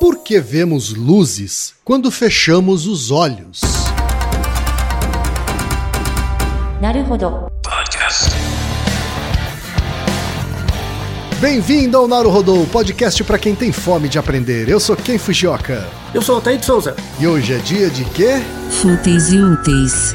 Por que vemos luzes quando fechamos os olhos? Bem-vindo ao Naruhodô, podcast para quem tem fome de aprender. Eu sou Ken Fujioka. Eu sou o de Souza. E hoje é dia de quê? Fúteis e úteis.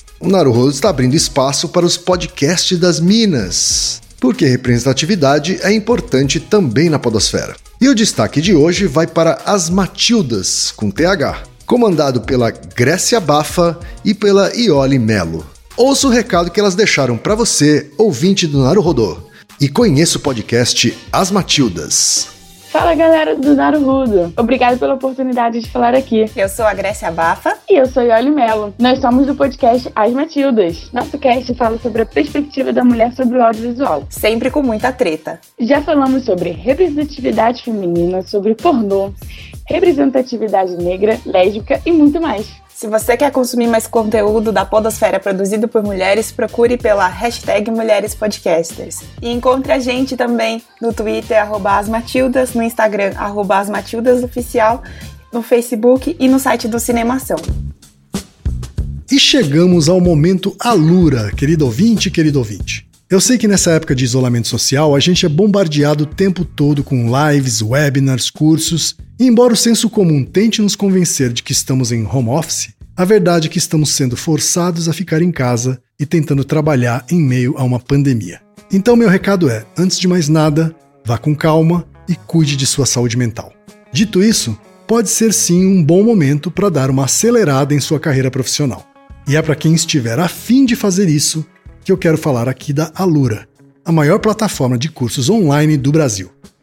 O Naruhodo está abrindo espaço para os podcasts das Minas, porque representatividade é importante também na podosfera. E o destaque de hoje vai para As Matildas, com TH, comandado pela Grécia Bafa e pela Iole Melo. Ouça o recado que elas deixaram para você, ouvinte do Naruhodô, e conheça o podcast As Matildas. Fala galera do Naruhudo, obrigado pela oportunidade de falar aqui. Eu sou a Grécia Bafa. E eu sou Yoli Melo. Nós somos do podcast As Matildas. Nosso cast fala sobre a perspectiva da mulher sobre o audiovisual. Sempre com muita treta. Já falamos sobre representatividade feminina, sobre pornô, representatividade negra, lésbica e muito mais. Se você quer consumir mais conteúdo da Podosfera produzido por mulheres, procure pela hashtag Mulheres Podcasters. E encontre a gente também no Twitter, arroba asmatildas, no Instagram, arroba asmatildasOficial, no Facebook e no site do Cinemação. E chegamos ao momento Alura, querido ouvinte, querido ouvinte. Eu sei que nessa época de isolamento social a gente é bombardeado o tempo todo com lives, webinars, cursos, e embora o senso comum tente nos convencer de que estamos em home office, a verdade é que estamos sendo forçados a ficar em casa e tentando trabalhar em meio a uma pandemia. Então, meu recado é: antes de mais nada, vá com calma e cuide de sua saúde mental. Dito isso, pode ser sim um bom momento para dar uma acelerada em sua carreira profissional. E é para quem estiver afim de fazer isso que eu quero falar aqui da Alura, a maior plataforma de cursos online do Brasil.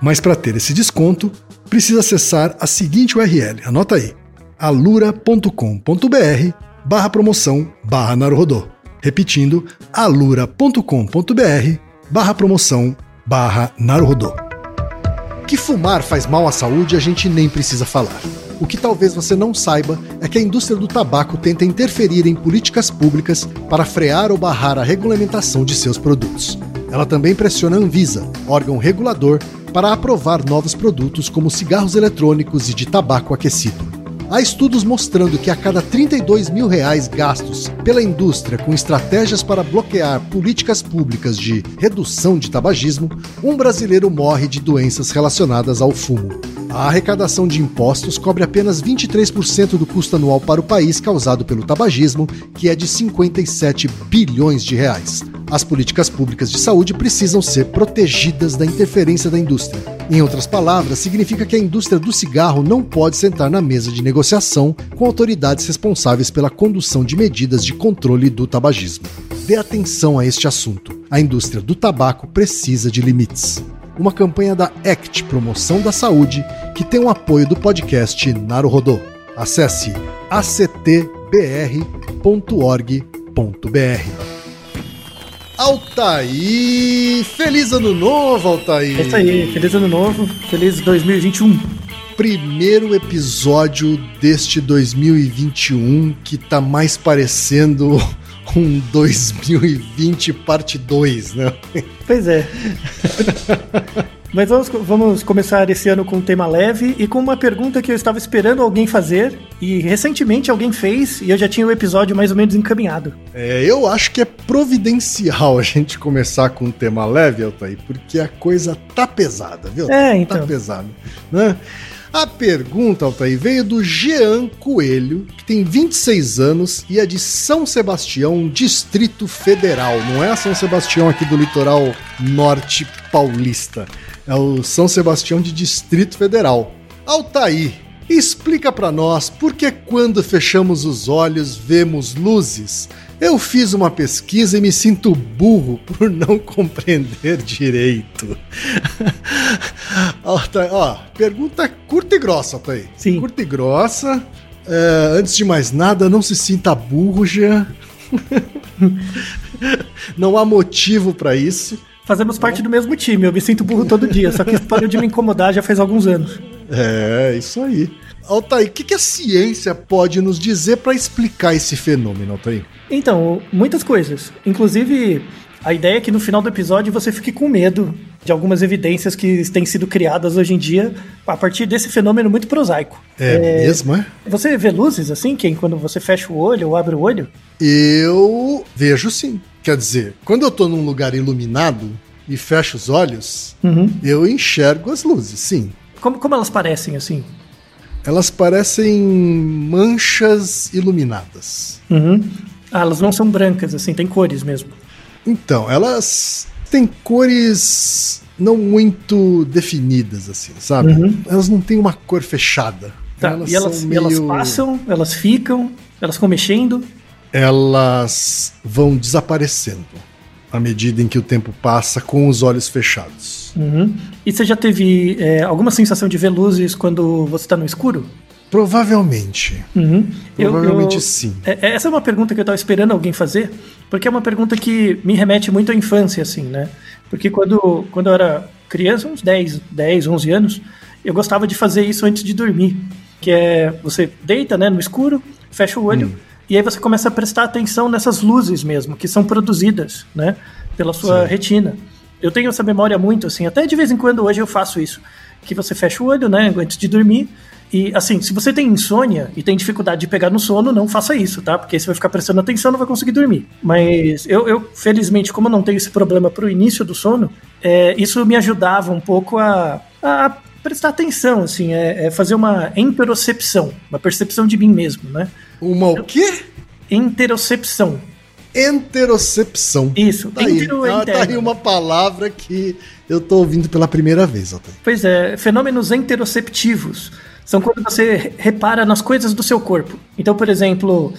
Mas para ter esse desconto, precisa acessar a seguinte URL, anota aí, alura.com.br barra promoção barra Naruhodô. Repetindo, alura.com.br barra promoção barra Naruhodô. Que fumar faz mal à saúde a gente nem precisa falar. O que talvez você não saiba é que a indústria do tabaco tenta interferir em políticas públicas para frear ou barrar a regulamentação de seus produtos. Ela também pressiona a Anvisa, órgão regulador, para aprovar novos produtos como cigarros eletrônicos e de tabaco aquecido. Há estudos mostrando que a cada 32 mil reais gastos pela indústria com estratégias para bloquear políticas públicas de redução de tabagismo, um brasileiro morre de doenças relacionadas ao fumo. A arrecadação de impostos cobre apenas 23% do custo anual para o país causado pelo tabagismo, que é de 57 bilhões de reais. As políticas públicas de saúde precisam ser protegidas da interferência da indústria. Em outras palavras, significa que a indústria do cigarro não pode sentar na mesa de negociação com autoridades responsáveis pela condução de medidas de controle do tabagismo. Dê atenção a este assunto. A indústria do tabaco precisa de limites uma campanha da ACT Promoção da Saúde, que tem o apoio do podcast Naruhodô. Acesse actbr.org.br. Altaí! Feliz ano novo, Altaí! É isso aí, feliz ano novo, feliz 2021. Primeiro episódio deste 2021 que tá mais parecendo um 2020 parte 2, né? Pois é. Mas vamos, vamos começar esse ano com um tema leve e com uma pergunta que eu estava esperando alguém fazer e recentemente alguém fez e eu já tinha o episódio mais ou menos encaminhado. É, eu acho que é providencial a gente começar com um tema leve, Altair, porque a coisa tá pesada, viu? É, então. Tá pesada, né? A pergunta, Altair, veio do Jean Coelho, que tem 26 anos e é de São Sebastião, Distrito Federal. Não é São Sebastião aqui do litoral norte paulista. É o São Sebastião de Distrito Federal. Altair, explica para nós por que quando fechamos os olhos vemos luzes eu fiz uma pesquisa e me sinto burro por não compreender direito. tá, ó, pergunta curta e grossa, tá aí. Sim. Curta e grossa. É, antes de mais nada, não se sinta burro, Jean. não há motivo para isso. Fazemos parte do mesmo time, eu me sinto burro todo dia, só que isso parou de me incomodar já faz alguns anos. É, isso aí. Altair, o que, que a ciência pode nos dizer para explicar esse fenômeno, Altair? Então, muitas coisas. Inclusive, a ideia é que no final do episódio você fique com medo de algumas evidências que têm sido criadas hoje em dia a partir desse fenômeno muito prosaico. É, é mesmo, é? Você vê luzes assim, quem quando você fecha o olho ou abre o olho? Eu vejo sim. Quer dizer, quando eu tô num lugar iluminado e fecho os olhos, uhum. eu enxergo as luzes, sim. Como, como elas parecem assim? Elas parecem manchas iluminadas. Uhum. Ah, elas não são brancas, assim, tem cores mesmo. Então, elas têm cores não muito definidas, assim, sabe? Uhum. Elas não têm uma cor fechada. Tá, elas e elas, meio... elas passam, elas ficam, elas ficam mexendo? Elas vão desaparecendo à medida em que o tempo passa com os olhos fechados. Uhum. E você já teve é, alguma sensação de ver luzes quando você está no escuro? Provavelmente. Uhum. Provavelmente eu, eu, sim. É, é, essa é uma pergunta que eu estava esperando alguém fazer, porque é uma pergunta que me remete muito à infância, assim, né? Porque quando, quando eu era criança, uns 10, 10, 11 anos, eu gostava de fazer isso antes de dormir. Que é, você deita, né, no escuro, fecha o olho, hum. E aí você começa a prestar atenção nessas luzes mesmo, que são produzidas, né, pela sua Sim. retina. Eu tenho essa memória muito, assim, até de vez em quando hoje eu faço isso. Que você fecha o olho, né, antes de dormir, e assim, se você tem insônia e tem dificuldade de pegar no sono, não faça isso, tá? Porque você vai ficar prestando atenção, não vai conseguir dormir. Mas eu, eu felizmente, como eu não tenho esse problema pro início do sono, é, isso me ajudava um pouco a, a prestar atenção, assim, é, é, fazer uma interocepção, uma percepção de mim mesmo, né? Uma o quê? Interocepção. Interocepção. Isso, tá aí, tá, tá aí uma palavra que eu tô ouvindo pela primeira vez. Até. Pois é, fenômenos interoceptivos são quando você repara nas coisas do seu corpo. Então, por exemplo,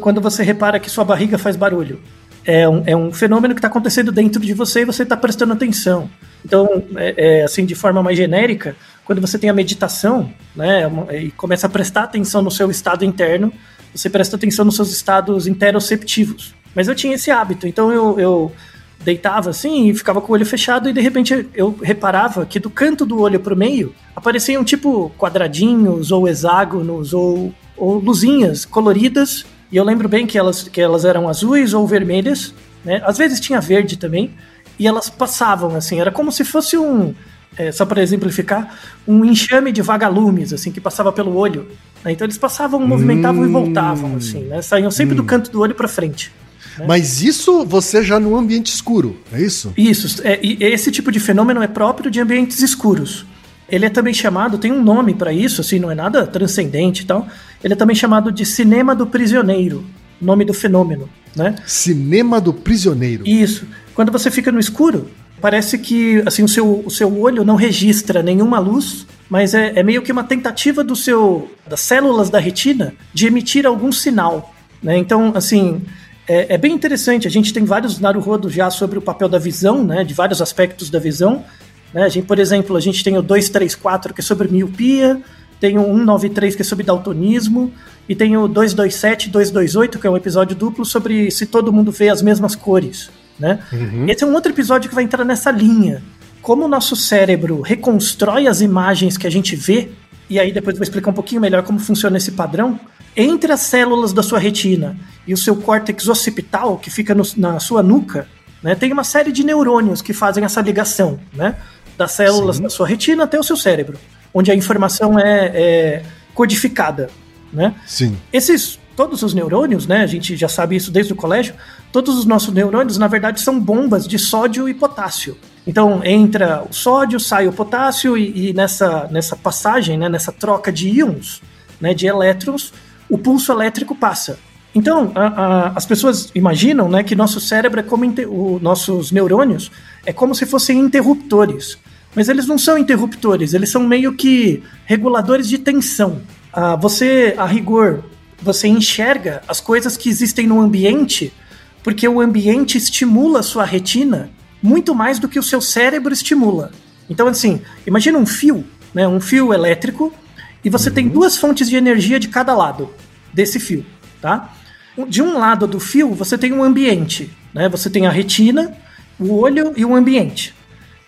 quando você repara que sua barriga faz barulho. É um, é um fenômeno que está acontecendo dentro de você e você está prestando atenção. Então, é, é, assim, de forma mais genérica, quando você tem a meditação, né, e começa a prestar atenção no seu estado interno, você presta atenção nos seus estados interoceptivos. Mas eu tinha esse hábito, então eu, eu deitava assim e ficava com o olho fechado e de repente eu reparava que do canto do olho para o meio apareciam tipo quadradinhos ou hexágonos ou, ou luzinhas coloridas e eu lembro bem que elas, que elas eram azuis ou vermelhas, né? Às vezes tinha verde também e elas passavam assim, era como se fosse um é, só para exemplificar, um enxame de vagalumes, assim, que passava pelo olho. Né? Então eles passavam, movimentavam hum. e voltavam, assim, né? Saíam sempre hum. do canto do olho para frente. Né? Mas isso você já no ambiente escuro, é isso? Isso. É, e esse tipo de fenômeno é próprio de ambientes escuros. ele é também chamado, tem um nome para isso, assim, não é nada transcendente e tal. Ele é também chamado de cinema do prisioneiro, nome do fenômeno, né? Cinema do prisioneiro. Isso. Quando você fica no escuro, parece que assim o seu, o seu olho não registra nenhuma luz, mas é, é meio que uma tentativa do seu das células da retina de emitir algum sinal, né? Então, assim, é, é, bem interessante. A gente tem vários naruhodos já sobre o papel da visão, né? De vários aspectos da visão. Né? A gente, por exemplo, a gente tem o 234 que é sobre miopia, tem o 193 que é sobre daltonismo, e tem o 227 e 228, que é um episódio duplo sobre se todo mundo vê as mesmas cores. Né? Uhum. Esse é um outro episódio que vai entrar nessa linha. Como o nosso cérebro reconstrói as imagens que a gente vê, e aí depois eu vou explicar um pouquinho melhor como funciona esse padrão, entre as células da sua retina e o seu córtex occipital, que fica no, na sua nuca, né, tem uma série de neurônios que fazem essa ligação, né, das células Sim. da sua retina até o seu cérebro, onde a informação é, é codificada, né? Sim. Esses todos os neurônios, né? A gente já sabe isso desde o colégio. Todos os nossos neurônios, na verdade, são bombas de sódio e potássio. Então entra o sódio, sai o potássio e, e nessa, nessa passagem, né, nessa troca de íons, né, de elétrons, o pulso elétrico passa. Então, a, a, as pessoas imaginam né, que nosso cérebro é como os nossos neurônios é como se fossem interruptores. Mas eles não são interruptores, eles são meio que reguladores de tensão. Ah, você, a rigor, você enxerga as coisas que existem no ambiente porque o ambiente estimula a sua retina muito mais do que o seu cérebro estimula. Então, assim, imagina um fio, né, um fio elétrico, e você uhum. tem duas fontes de energia de cada lado desse fio, tá? De um lado do fio, você tem um ambiente, né? Você tem a retina, o olho e o ambiente.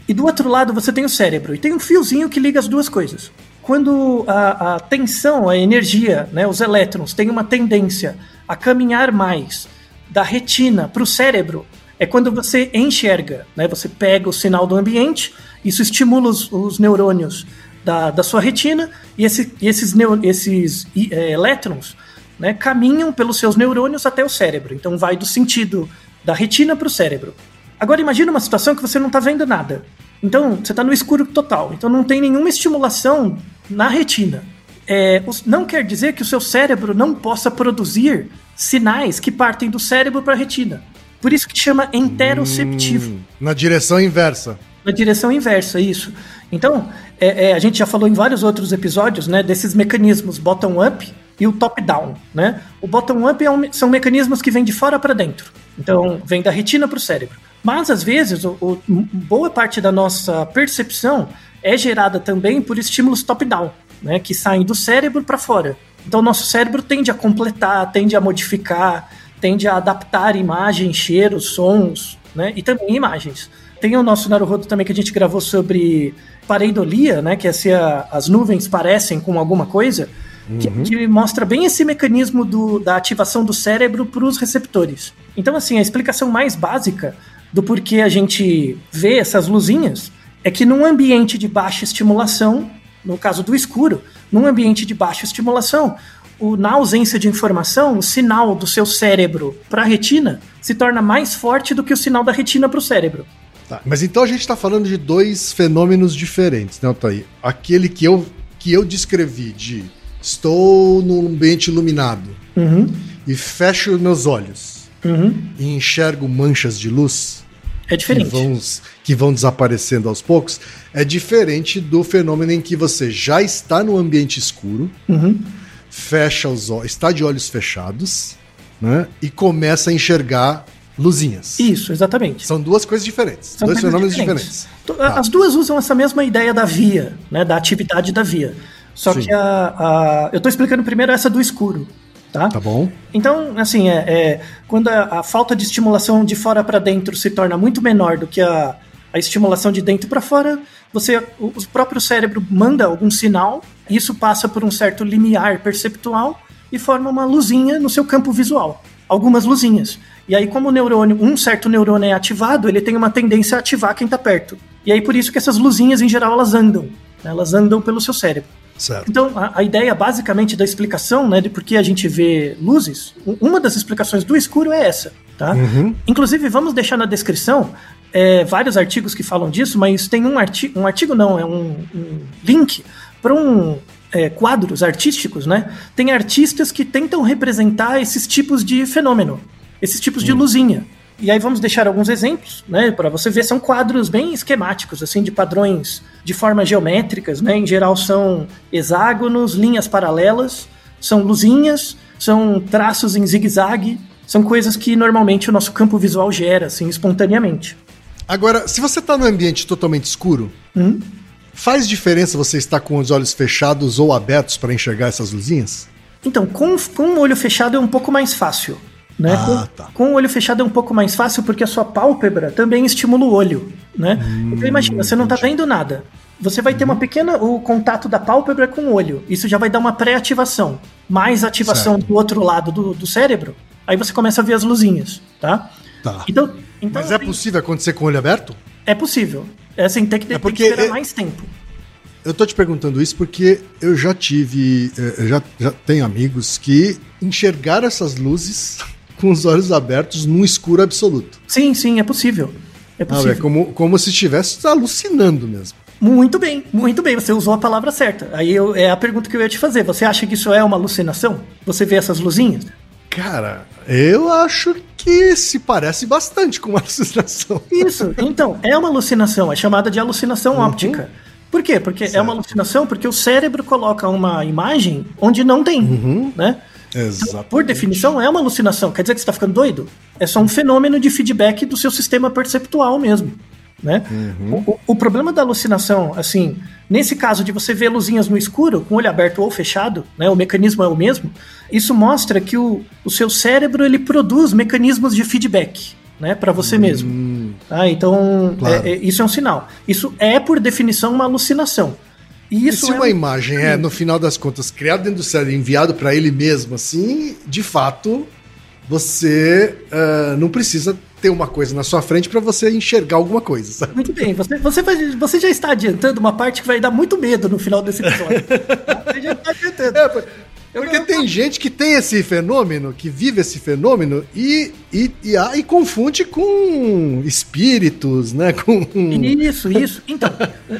E do outro lado você tem o cérebro. E tem um fiozinho que liga as duas coisas. Quando a, a tensão, a energia, né, os elétrons têm uma tendência a caminhar mais da retina para o cérebro, é quando você enxerga, né? Você pega o sinal do ambiente, isso estimula os, os neurônios da, da sua retina e, esse, esses, neo, esses é, elétrons né, caminham pelos seus neurônios até o cérebro. Então vai do sentido da retina para o cérebro. Agora imagine uma situação que você não está vendo nada. Então você está no escuro total. Então não tem nenhuma estimulação na retina. É, não quer dizer que o seu cérebro não possa produzir sinais que partem do cérebro para a retina. Por isso que chama enteroceptivo. Hum, na direção inversa. Na direção inversa, isso. Então, é, é, a gente já falou em vários outros episódios, né, desses mecanismos bottom-up e o top-down, né? O bottom-up é um, são mecanismos que vêm de fora para dentro. Então, vem da retina para o cérebro. Mas, às vezes, o, o, boa parte da nossa percepção é gerada também por estímulos top-down, né, que saem do cérebro para fora. Então, nosso cérebro tende a completar, tende a modificar, tende a adaptar imagens, cheiros, sons, né, e também imagens. Tem o nosso Naruhodo também que a gente gravou sobre pareidolia, né? Que é se a, as nuvens parecem com alguma coisa. Que, uhum. que, mostra bem esse mecanismo do, da ativação do cérebro para os receptores. Então, assim, a explicação mais básica do porquê a gente vê essas luzinhas é que num ambiente de baixa estimulação, no caso do escuro, num ambiente de baixa estimulação, o, na ausência de informação, o sinal do seu cérebro para a retina se torna mais forte do que o sinal da retina para o cérebro. Tá, mas então a gente está falando de dois fenômenos diferentes, né, Altair? Aquele que eu, que eu descrevi de estou num ambiente iluminado uhum. e fecho meus olhos uhum. e enxergo manchas de luz. É diferente. Que vão, que vão desaparecendo aos poucos. É diferente do fenômeno em que você já está no ambiente escuro, uhum. fecha os olhos, está de olhos fechados, né? E começa a enxergar luzinhas. Isso, exatamente. São duas coisas diferentes, São dois fenômenos diferentes. diferentes. As duas usam essa mesma ideia da via, né, da atividade da via. Só Sim. que a, a, eu estou explicando primeiro essa do escuro. Tá? tá bom. Então, assim, é, é quando a, a, falta de estimulação de fora para dentro se torna muito menor do que a, a estimulação de dentro para fora, você, o, o próprio cérebro manda algum sinal, isso passa por um certo limiar perceptual e forma uma luzinha no seu campo visual. Algumas luzinhas. E aí, como o neurônio, um certo neurônio é ativado, ele tem uma tendência a ativar quem está perto. E aí, por isso que essas luzinhas, em geral, elas andam. Né? Elas andam pelo seu cérebro. Certo. Então, a, a, ideia, basicamente, da explicação, né, de por que a gente vê luzes, uma das explicações do escuro é essa, tá? Uhum. Inclusive, vamos deixar na descrição é, vários artigos que falam disso, mas tem um artigo, um artigo não, é um, um link para um é, quadros artísticos, né? Tem artistas que tentam representar esses tipos de fenômeno, esses tipos de luzinha. E aí vamos deixar alguns exemplos, né, para você ver, são quadros bem esquemáticos, assim, de padrões de formas geométricas, né? Em geral são hexágonos, linhas paralelas, são luzinhas, são traços em zigue-zague, são coisas que normalmente o nosso campo visual gera, assim, espontaneamente. Agora, se você tá num ambiente totalmente escuro, Hum? faz diferença você estar com os olhos fechados ou abertos para enxergar essas luzinhas? Então, com, com o olho fechado é um pouco mais fácil. Né? Ah, com, tá. com o olho fechado é um pouco mais fácil porque a sua pálpebra também estimula o olho. Né? Hum, então imagina, você não está vendo nada. Você vai ter Uhum. uma pequena. o contato da pálpebra com o olho. Isso já vai dar uma pré-ativação. Mais ativação Certo. do outro lado do, do cérebro. Aí você começa a ver as luzinhas. Tá? Tá. Então, então Mas é assim, possível acontecer com o olho aberto? é possível. É assim, tem que, tem porque que esperar é- mais tempo. Eu tô te perguntando isso porque eu já tive, eh, eu já, já tenho amigos que enxergaram essas luzes com os olhos abertos num escuro absoluto. Sim, sim, é possível. É Ah, possível. é como, como se estivesse alucinando mesmo. Muito bem, muito bem, você usou a palavra certa. Aí eu- é a pergunta que eu ia te fazer. Você acha que isso é uma alucinação? Você vê essas luzinhas? Cara, eu acho que se parece bastante com uma alucinação. Isso, então, é uma alucinação, é chamada de alucinação óptica. Por quê? Porque é uma alucinação porque o cérebro coloca uma imagem onde não tem, né? Exato. Por definição, é uma alucinação. Quer dizer que você está ficando doido? É só um fenômeno de feedback do seu sistema perceptual mesmo. Né? O, o- o problema da alucinação, assim, nesse caso de você ver luzinhas no escuro, com o olho aberto ou fechado, né, o mecanismo é o mesmo, isso mostra que o, o seu cérebro ele produz mecanismos de feedback né, para você mesmo. Tá? Então, Claro. é- é- isso é um sinal. Isso é, por definição, uma alucinação. E E isso se é uma um- imagem é, no final das contas, criada dentro do cérebro e enviado para ele mesmo, assim, de fato, você ah, não precisa ter uma coisa na sua frente para você enxergar alguma coisa, sabe? Muito bem, você, você, vai- você já está adiantando uma parte que vai dar muito medo no final desse episódio. Você já está adiantando. É, Eu- porque eu- tem gente que tem esse fenômeno, que vive esse fenômeno e, e, e, ah, e confunde com espíritos, né? Com. Isso, isso. Então,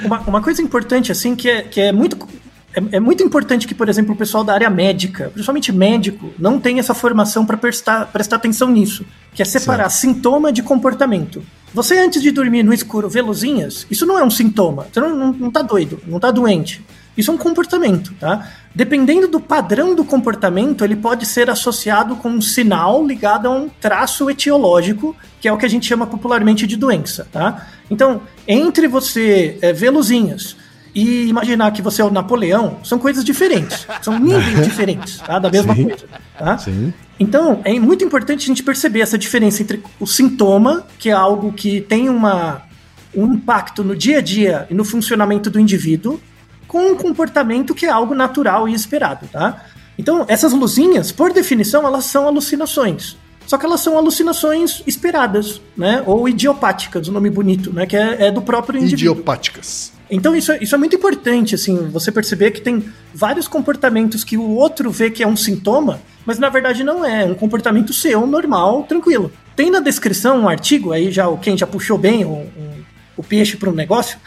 uma, uma coisa importante, assim, que é, que é muito. É, é muito importante que, por exemplo, o pessoal da área médica, principalmente médico, não tem essa formação para prestar, prestar atenção nisso, que é separar sintoma de comportamento. Você, antes de dormir no escuro, vê luzinhas, isso não é um sintoma. Você não, não, não tá doido, não tá doente. Isso é um comportamento, tá? Dependendo do padrão do comportamento, ele pode ser associado com um sinal ligado a um traço etiológico, que é o que a gente chama popularmente de doença, tá? Então, entre você é, ver luzinhas e imaginar que você é o Napoleão, são coisas diferentes, são níveis diferentes, tá? Da mesma Sim. coisa, tá? Sim. Então, é muito importante a gente perceber essa diferença entre o sintoma, que é algo que tem uma, um impacto no dia a dia e no funcionamento do indivíduo, com um comportamento que é algo natural e esperado, tá? Então, essas luzinhas, por definição, elas são alucinações. Só que elas são alucinações esperadas, né? Ou idiopáticas, o nome bonito, né? Que é, é do próprio indivíduo. Idiopáticas. Então isso, é- isso é muito importante, assim, você perceber que tem vários comportamentos que o outro vê que é um sintoma, mas na verdade não é, é um comportamento seu, normal, tranquilo. Tem na descrição um artigo, aí já o- quem já puxou bem o, o- o peixe para um negócio,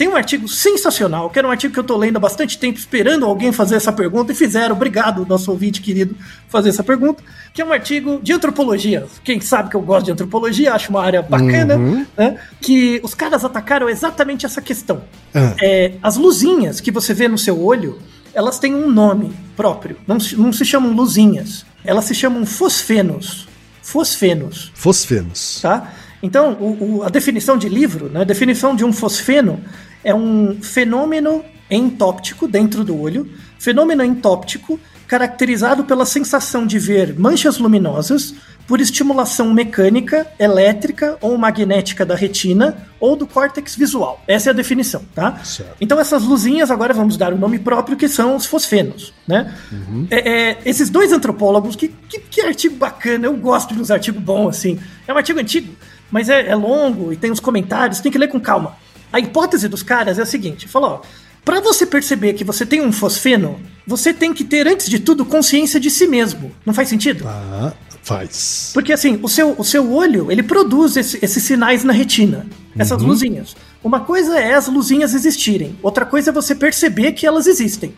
tem um artigo sensacional, que era um artigo que eu tô lendo há bastante tempo, esperando alguém fazer essa pergunta, e fizeram, obrigado, nosso ouvinte querido, fazer essa pergunta, que é um artigo de antropologia. Quem sabe que eu gosto de antropologia, acho uma área bacana, né? Que os caras atacaram exatamente essa questão. Ah. É, as luzinhas que você vê no seu olho, elas têm um nome próprio. Não se, não se chamam luzinhas. Elas se chamam fosfenos. Fosfenos, Fosfenos. tá? Então, o- o- a definição de livro, né, a definição de um fosfeno é um fenômeno entóptico dentro do olho, fenômeno entóptico caracterizado pela sensação de ver manchas luminosas por estimulação mecânica, elétrica ou magnética da retina ou do córtex visual. Essa é a definição, tá? Certo. Então essas luzinhas agora vamos dar o nome próprio que são os fosfenos, né? É, é, esses dois antropólogos, que, que, que artigo bacana, eu gosto de uns artigos bons assim. É um artigo antigo, mas é, é longo e tem uns comentários, tem que ler com calma. A hipótese dos caras é a seguinte: falou, para você perceber que você tem um fosfeno, você tem que ter, antes de tudo, consciência de si mesmo. Não faz sentido? Ah, Faz. Porque assim, o seu, o seu olho, ele produz esse- esses sinais na retina, essas luzinhas. Uma coisa é as luzinhas existirem, outra coisa é você perceber que elas existem,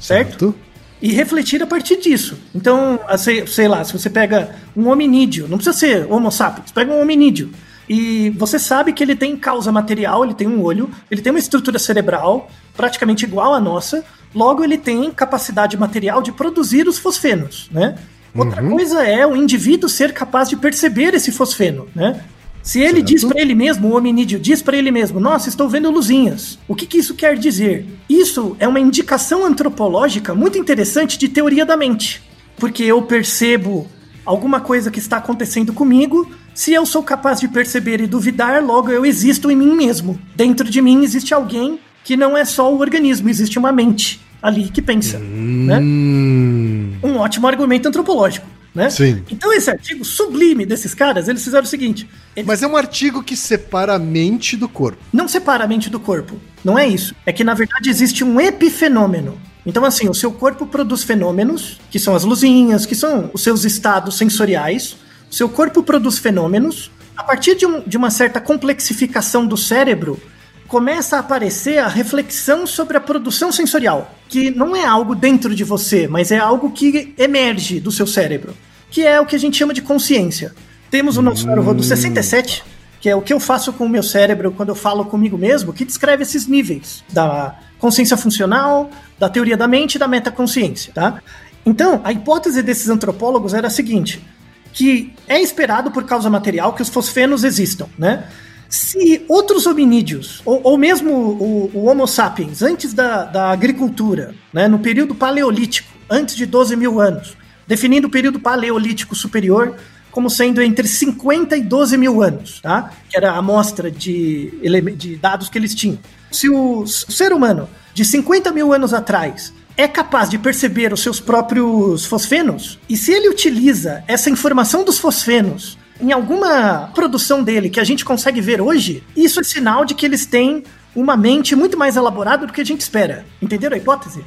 certo? E refletir a partir disso. Então, sei, sei lá, se você pega um hominídeo, não precisa ser Homo sapiens, pega um hominídeo. E você sabe que ele tem causa material, ele tem um olho, ele tem uma estrutura cerebral praticamente igual à nossa, logo ele tem capacidade material de produzir os fosfenos, né? Outra coisa é o indivíduo ser capaz de perceber esse fosfeno, né? Se ele diz para ele mesmo, o hominídeo diz para ele mesmo, nossa, estou vendo luzinhas. O que, que isso quer dizer? Isso é uma indicação antropológica muito interessante de teoria da mente. Porque eu percebo alguma coisa que está acontecendo comigo, se eu sou capaz de perceber e duvidar, logo eu existo em mim mesmo. Dentro de mim existe alguém que não é só o organismo, existe uma mente ali que pensa. Né? Hum. Um ótimo argumento antropológico. Né? Sim. Então esse artigo sublime desses caras, eles fizeram o seguinte: eles Mas é um artigo que separa a mente do corpo. não separa a mente do corpo. Não é isso. É que na verdade existe um epifenômeno. Então, assim, o seu corpo produz fenômenos, que são as luzinhas, que são os seus estados sensoriais. Seu corpo produz fenômenos. A partir de, um- de uma certa complexificação do cérebro, começa a aparecer a reflexão sobre a produção sensorial, que não é algo dentro de você, mas é algo que emerge do seu cérebro, que é o que a gente chama de consciência. Temos o nosso Naruhodo 67, que é o que eu faço com o meu cérebro quando eu falo comigo mesmo, que descreve esses níveis da consciência funcional, da teoria da mente e da metaconsciência, tá? Então, a hipótese desses antropólogos era a seguinte, que é esperado por causa material que os fosfenos existam, né? Se outros hominídeos, ou, ou mesmo o, o Homo sapiens, antes da, da agricultura, né, no período paleolítico, antes de 12 mil anos, definindo o período paleolítico superior como sendo entre 50 e 12 mil anos, tá? que era a amostra de, de dados que eles tinham. Se o ser humano de 50 mil anos atrás é capaz de perceber os seus próprios fosfenos, e se ele utiliza essa informação dos fosfenos em alguma produção dele que a gente consegue ver hoje, isso é sinal de que eles têm uma mente muito mais elaborada do que a gente espera. Entenderam a hipótese?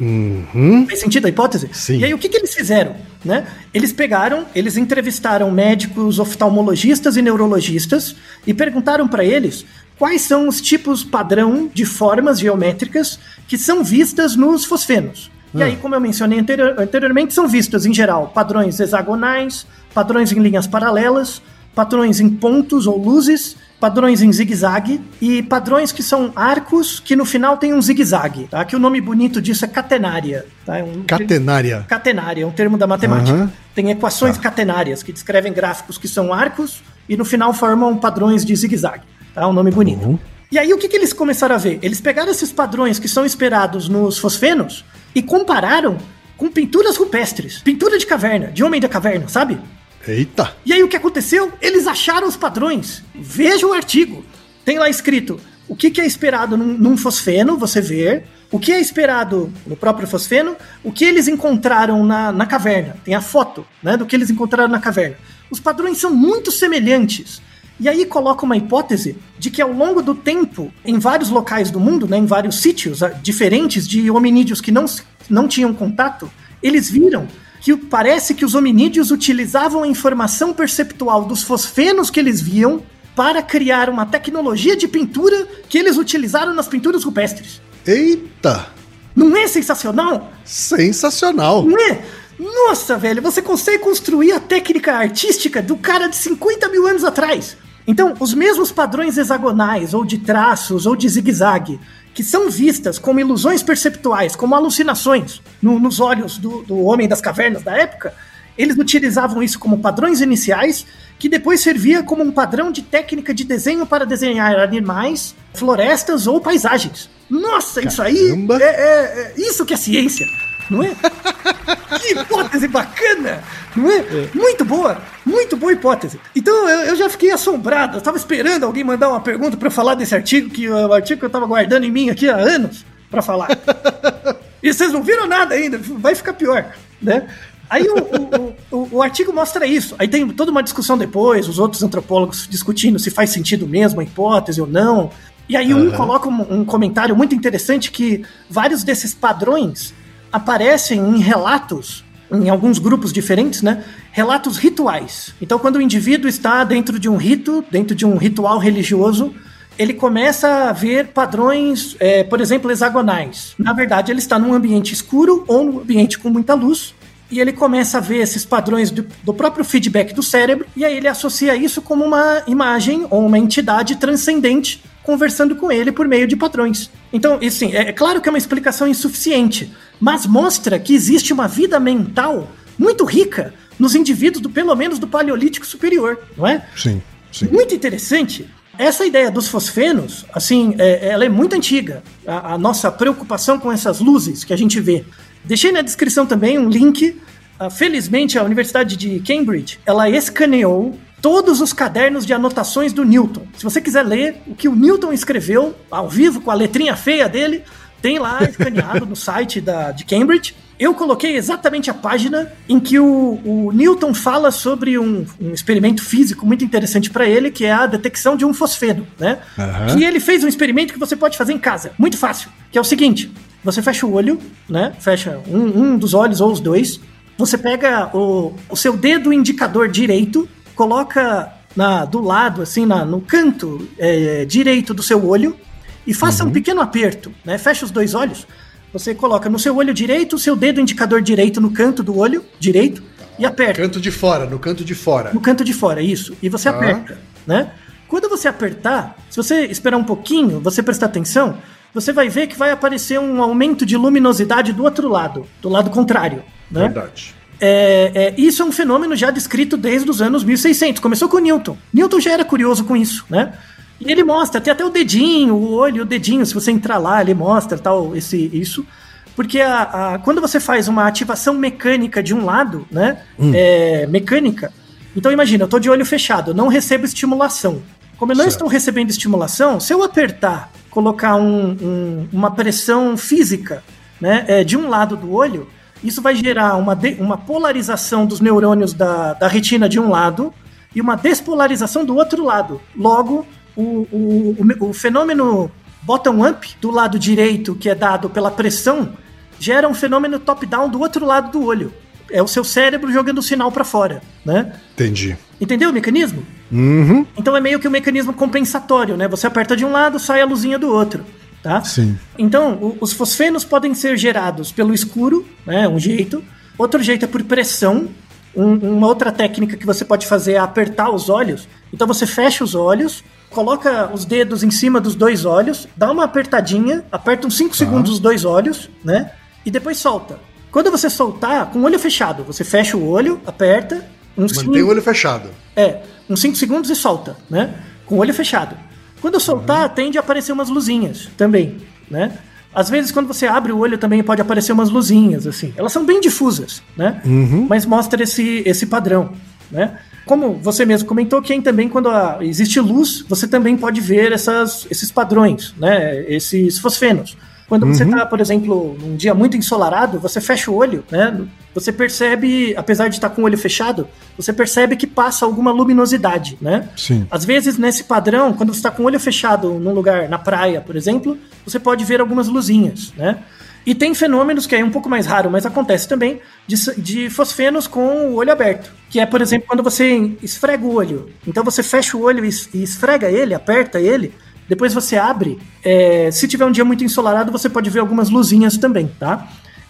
Uhum. Faz sentido a hipótese? Sim. E aí o que, que eles fizeram? Né? Eles pegaram, eles entrevistaram médicos, oftalmologistas e neurologistas e perguntaram para eles quais são os tipos padrão de formas geométricas que são vistas nos fosfenos. E aí, como eu mencionei anterior- anteriormente, são vistos em geral padrões hexagonais, padrões em linhas paralelas, padrões em pontos ou luzes, padrões em zigue-zague e padrões que são arcos que no final tem um zigue-zague, tá? Que o nome bonito disso é catenária, tá? É um Catenária. catenária, é um termo da matemática. Aham. Tem equações catenárias que descrevem gráficos que são arcos e no final formam padrões de zigue-zague. Tá? Um nome bonito. E aí o que, que eles começaram a ver? Eles pegaram esses padrões que são esperados nos fosfenos e compararam com pinturas rupestres, pintura de caverna, de homem da caverna, sabe? Eita. E aí o que aconteceu? Eles acharam os padrões. Veja o artigo. Tem lá escrito o que, que é esperado num, num fosfeno, você ver. O que é esperado no próprio fosfeno, o que eles encontraram na, na caverna. Tem a foto né, do que eles encontraram na caverna. Os padrões são muito semelhantes. E aí coloca uma hipótese de que ao longo do tempo, em vários locais do mundo, né, em vários sítios ah, diferentes de hominídeos que não, não tinham contato, eles viram que parece que os hominídeos utilizavam a informação perceptual dos fosfenos que eles viam para criar uma tecnologia de pintura que eles utilizaram nas pinturas rupestres. Eita. Não é sensacional? Sensacional. Não é? Nossa, velho, você consegue construir a técnica artística do cara de 50 mil anos atrás. Então, os mesmos padrões hexagonais, ou de traços, ou de zigue-zague, que são vistas como ilusões perceptuais, como alucinações no- nos olhos do, do homem das cavernas da época, eles utilizavam isso como padrões iniciais, que depois servia como um padrão de técnica de desenho para desenhar animais, florestas ou paisagens. Nossa, isso aí Caramba. é, é- é- isso que é ciência, não é? que hipótese bacana, não é? Muito boa, muito boa hipótese. Então eu, eu já fiquei assombrado, eu tava esperando alguém mandar uma pergunta para falar desse artigo, que é o artigo que eu tava guardando em mim aqui há anos para falar. E vocês não viram nada ainda, vai ficar pior, né? Aí o, o, o, o artigo mostra isso. Aí tem toda uma discussão depois, os outros antropólogos discutindo se faz sentido mesmo a hipótese ou não. E aí um coloca um, um comentário muito interessante que vários desses padrões aparecem em relatos em alguns grupos diferentes, né, relatos rituais. Então, quando o indivíduo está dentro de um rito, dentro de um ritual religioso, ele começa a ver padrões, é, por exemplo, hexagonais. Na verdade, ele está num ambiente escuro ou num ambiente com muita luz, e ele começa a ver esses padrões do, do, próprio feedback do cérebro, e aí ele associa isso como uma imagem ou uma entidade transcendente conversando com ele por meio de padrões. Então, assim, é, claro que é uma explicação insuficiente, mas mostra que existe uma vida mental muito rica nos indivíduos do pelo menos do paleolítico superior, não é? Sim, sim. Muito interessante. Essa ideia dos fosfenos, assim, é, ela é muito antiga. A, a, nossa preocupação com essas luzes que a gente vê. Deixei na descrição também um link. Uh, felizmente, a Universidade de Cambridge, ela escaneou todos os cadernos de anotações do Newton. Se você quiser ler o que o Newton escreveu ao vivo com a letrinha feia dele, tem lá escaneado no site da, de Cambridge. Eu coloquei exatamente a página em que o, o Newton fala sobre um, um, experimento físico muito interessante para ele, que é a detecção de um fosfeno, né? Uhum. E ele fez um experimento que você pode fazer em casa, muito fácil, que é o seguinte: você fecha o olho, né? Fecha um, um dos olhos ou os dois. Você pega o, o seu dedo indicador direito, coloca na, do lado, assim, na, no canto é, direito do seu olho e faça uhum. um pequeno aperto, né? Fecha os dois olhos. Você coloca no seu olho direito o seu dedo indicador direito no canto do olho direito e aperta. Canto de fora, no canto de fora. No canto de fora, isso. E você ah. aperta, né? Quando você apertar, se você esperar um pouquinho, você prestar atenção, você vai ver que vai aparecer um aumento de luminosidade do outro lado, do lado contrário. Né? Verdade. É, é, isso é um fenômeno já descrito desde os anos 1600. Começou com Newton. Newton já era curioso com isso, né? E ele mostra, tem até o dedinho, o olho, o dedinho. Se você entrar lá, ele mostra tal esse isso. Porque a, a quando você faz uma ativação mecânica de um lado, né? Hum. É, mecânica. Então imagina, eu tô de olho fechado, eu não recebo estimulação. Como eu não certo. estou recebendo estimulação, se eu apertar, colocar um, um, uma pressão física né, é, de um lado do olho, isso vai gerar uma, de, uma polarização dos neurônios da, da retina de um lado e uma despolarização do outro lado. Logo, o, o, o, o fenômeno bottom-up do lado direito, que é dado pela pressão, gera um fenômeno top-down do outro lado do olho. É o seu cérebro jogando o sinal para fora, né? Entendi. Entendeu o mecanismo? Uhum. Então é meio que um mecanismo compensatório, né? Você aperta de um lado, sai a luzinha do outro tá? Sim. Então, o, os fosfenos podem ser gerados pelo escuro, né? Um jeito. Outro jeito é por pressão. Um, uma outra técnica que você pode fazer é apertar os olhos. Então você fecha os olhos, coloca os dedos em cima dos dois olhos, dá uma apertadinha, aperta uns 5 tá. segundos os dois olhos, né? E depois solta. Quando você soltar, com o olho fechado, você fecha o olho, aperta. Uns Mantém cinco... o olho fechado. É, uns 5 segundos e solta, né? Com o olho fechado. Quando soltar, uhum. tende a aparecer umas luzinhas também, né? Às vezes, quando você abre o olho, também pode aparecer umas luzinhas, assim. Elas são bem difusas, né? Uhum. Mas mostra esse, esse padrão, né? Como você mesmo comentou, que também quando existe luz, você também pode ver essas, esses padrões, né? Esses fosfenos. Quando uhum. você está, por exemplo, num dia muito ensolarado, você fecha o olho, né? Você percebe, apesar de estar com o olho fechado, você percebe que passa alguma luminosidade, né? Sim. Às vezes, nesse padrão, quando você está com o olho fechado num lugar, na praia, por exemplo, você pode ver algumas luzinhas, né? E tem fenômenos que é um pouco mais raro, mas acontece também, de, de, fosfenos com o olho aberto. Que é, por exemplo, quando você esfrega o olho. Então você fecha o olho e esfrega ele, aperta ele, depois você abre. É, se tiver um dia muito ensolarado, você pode ver algumas luzinhas também, tá?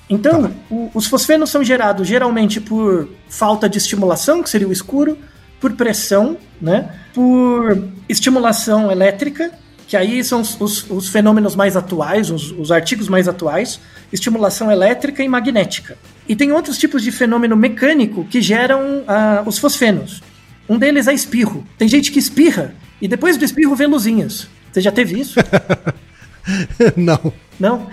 Então, tá. o, os fosfenos são gerados geralmente por falta de estimulação, que seria o escuro, por pressão, né? Por estimulação elétrica, que aí são os, os, os fenômenos mais atuais, os, os, artigos mais atuais, estimulação elétrica e magnética. E tem outros tipos de fenômeno mecânico que geram uh, os fosfenos. Um deles é espirro. Tem gente que espirra e depois do espirro vê luzinhas. Você já teve isso? não. Não?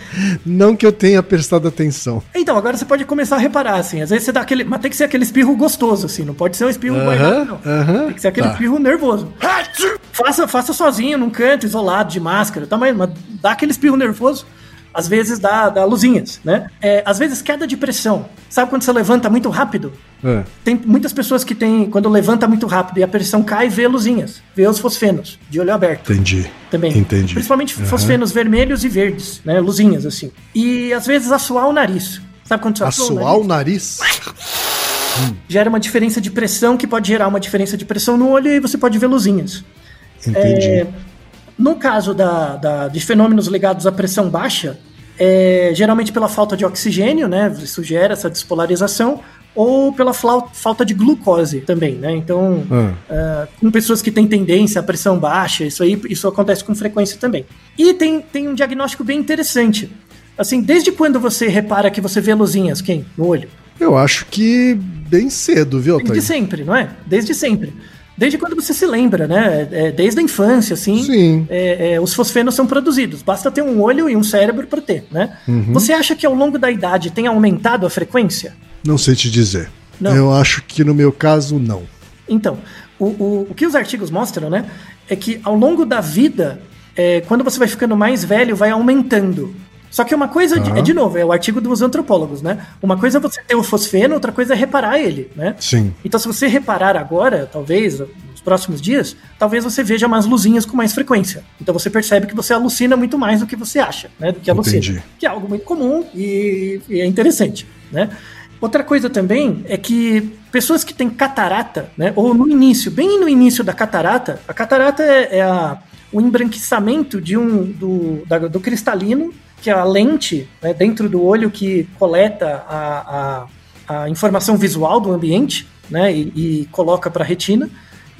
Não que eu tenha prestado atenção. Então, agora você pode começar a reparar, assim. Às vezes você dá aquele. Mas tem que ser aquele espirro gostoso, assim. Não pode ser um espirro uh -huh, guardado, não. Uh -huh. Tem que ser aquele tá. espirro nervoso. Faça, faça sozinho, num canto, isolado, de máscara, tá? Mas, mas dá aquele espirro nervoso às vezes dá, dá luzinhas, né? É, às vezes queda de pressão. Sabe quando você levanta muito rápido? É. Tem muitas pessoas que tem, quando levanta muito rápido e a pressão cai, vê luzinhas, vê os fosfenos, de olho aberto. Entendi. Também. Entendi. Principalmente uhum. fosfenos vermelhos e verdes, né? Luzinhas, assim. E às vezes assoar o nariz. Sabe quando você Assoar o nariz? Gera uma diferença de pressão que pode gerar uma diferença de pressão no olho e você pode ver luzinhas. Entendi. É, no caso da, da- de fenômenos ligados à pressão baixa, é, geralmente pela falta de oxigênio, né? Isso gera essa despolarização, ou pela falta de glucose também, né? Então, ah, com pessoas que têm tendência à pressão baixa, isso aí isso acontece com frequência também. E tem, tem um diagnóstico bem interessante. Assim, desde quando você repara que você vê luzinhas, quem? No olho? Eu acho que bem cedo, viu, Desde sempre, não é? Desde sempre. Desde quando você se lembra, né? É, desde a infância, assim. Sim. é, é, os fosfenos são produzidos. Basta ter um olho e um cérebro para ter, né? Uhum. Você acha que ao longo da idade tem aumentado a frequência? Não sei te dizer. Não. Eu acho que no meu caso, não. Então, o, o, o que os artigos mostram, né? É que ao longo da vida, é, quando você vai ficando mais velho, vai aumentando. Só que uma coisa, de- Tá. é de novo, é o artigo dos antropólogos, né? Uma coisa é você ter o fosfeno, outra coisa é reparar ele, né? Sim. Então, se você reparar agora, talvez, nos próximos dias, talvez você veja umas luzinhas com mais frequência. Então você percebe que você alucina muito mais do que você acha, né? Do que alucina. Entendi. Que é algo muito comum e, e é interessante, né? Outra coisa também é que pessoas que têm catarata, né? Ou no início, bem no início da catarata, a catarata é, é a- o embranquecimento de um, do, da- do cristalino, que é a lente né, dentro do olho que coleta a, a, a informação visual do ambiente né, e, e coloca para a retina.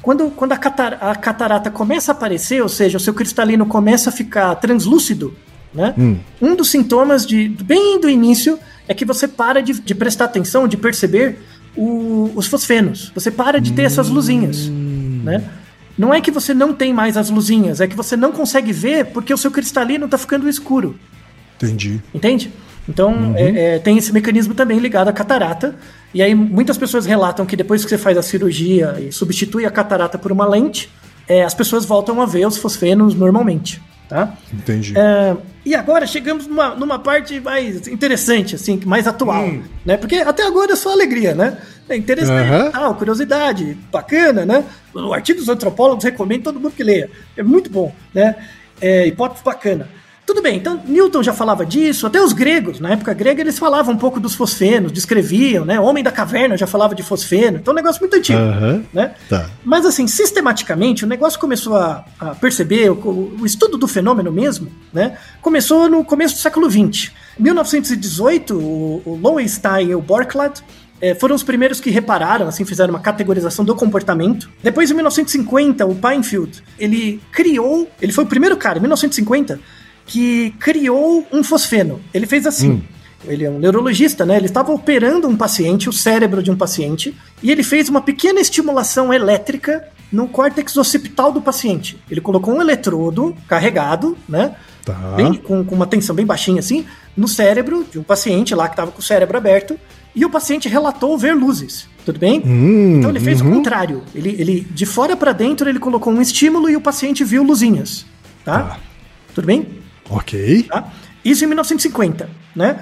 Quando, quando a, catar- a catarata começa a aparecer, ou seja, o seu cristalino começa a ficar translúcido, né, um dos sintomas de bem do início é que você para de, de prestar atenção, de perceber o- os fosfenos. Você para de ter essas luzinhas, né? Não é que você não tem mais as luzinhas, é que você não consegue ver porque o seu cristalino está ficando escuro. Entendi. Entende? Então, é- é, tem esse mecanismo também ligado à catarata. E aí, muitas pessoas relatam que depois que você faz a cirurgia e substitui a catarata por uma lente, é, as pessoas voltam a ver os fosfenos normalmente, tá? Entendi. É, e agora chegamos numa, numa parte mais interessante, assim, mais atual, né? Porque até agora é só alegria, né? É interessante, Aham. tal, curiosidade, bacana, né? O artigo dos antropólogos recomendo todo mundo que leia. É muito bom, né? É, hipótese bacana. Tudo bem, então Newton já falava disso, até os gregos, na época grega, eles falavam um pouco dos fosfenos, descreviam, né? Homem da caverna já falava de fosfeno, então é um negócio muito antigo, Aham. né? Tá. Mas assim, sistematicamente, o negócio começou a, a perceber, o, o estudo do fenômeno mesmo, né? Começou no começo do século XX. Em 1918, o, o Lowenstein e o Borcklad eh, foram os primeiros que repararam, assim, fizeram uma categorização do comportamento. Depois, em 1950, o Pinefield, ele criou, ele foi o primeiro cara, em 1950, que criou um fosfeno. Ele fez assim. Ele é um neurologista, né? Ele estava operando um paciente, o cérebro de um paciente, e ele fez uma pequena estimulação elétrica no córtex occipital do paciente. Ele colocou um eletrodo carregado, né? Tá. Bem- com, com uma tensão bem baixinha assim, no cérebro de um paciente lá que estava com o cérebro aberto, e o paciente relatou ver luzes. Tudo bem? Hum, então ele fez o uhum. contrário. Ele, ele de fora para dentro ele colocou um estímulo e o paciente viu luzinhas, tá? Tá. Tudo bem? Ok. tá? Isso em 1950, né?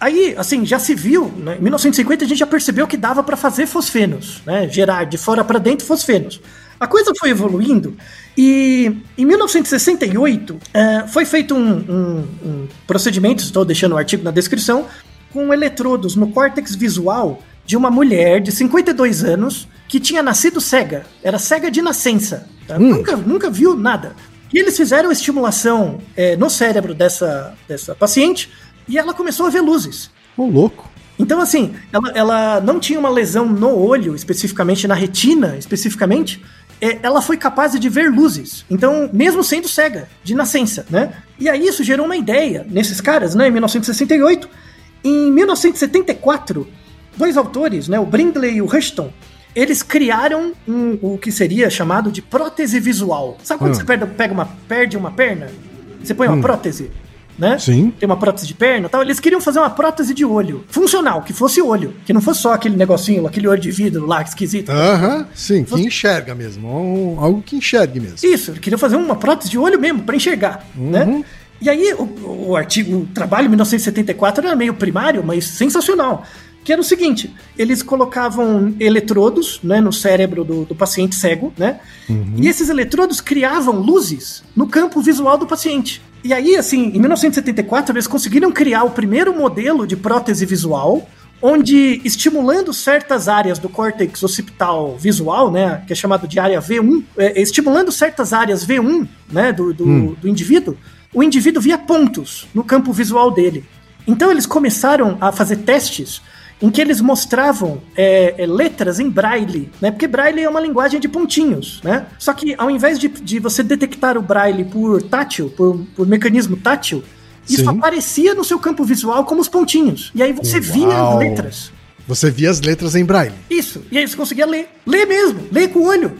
Aí, assim, já se viu, né? em 1950 a gente já percebeu que dava para fazer fosfenos, né? Gerar de fora para dentro fosfenos. A coisa foi evoluindo e em 1968 eh, foi feito um, um- um procedimento, estou deixando o artigo na descrição, com eletrodos no córtex visual de uma mulher de 52 anos que tinha nascido cega, era cega de nascença, tá? nunca, nunca viu nada. E eles fizeram estimulação eh, no cérebro dessa, dessa paciente e ela começou a ver luzes. Ô, louco. Então, assim, ela, ela não tinha uma lesão no olho, especificamente, na retina, especificamente. é, ela foi capaz de ver luzes. Então, mesmo sendo cega, de nascença, né? E aí isso gerou uma ideia nesses caras, né? Em 1968. Em 1974, dois autores, né? O Brindley e o Rushton, eles criaram um- o que seria chamado de prótese visual. Sabe quando Hum. você perde, pega uma, perde uma perna? Você põe uma prótese, né? Sim. tem uma prótese de perna e tal, eles queriam fazer uma prótese de olho. Funcional, que fosse olho. Que não fosse só aquele negocinho, aquele olho de vidro lá, esquisito. Aham, sim, que enxerga mesmo. um- Algo que enxergue mesmo. Isso, eles queriam fazer uma prótese de olho mesmo, para enxergar, né? E aí, o, o artigo, o trabalho 1974 era meio primário, mas sensacional. Que era o seguinte: eles colocavam eletrodos né, no cérebro do, do paciente cego, né? E esses eletrodos criavam luzes no campo visual do paciente. E aí, assim, em 1974, eles conseguiram criar o primeiro modelo de prótese visual, onde estimulando certas áreas do córtex occipital visual, né, que é chamado de área V1, é, estimulando certas áreas V1, né, do, do, hum. do indivíduo, o indivíduo via pontos no campo visual dele. Então eles começaram a fazer testes em que eles mostravam é, é, letras em braille, né? Porque braille é uma linguagem de pontinhos, né? Só que ao invés de, de você detectar o braille por tátil, por, por mecanismo tátil, isso Sim. aparecia no seu campo visual como os pontinhos. E aí você Uau. via as letras. Você via as letras em braille. Isso. E aí você conseguia ler. Ler mesmo. Ler com o olho.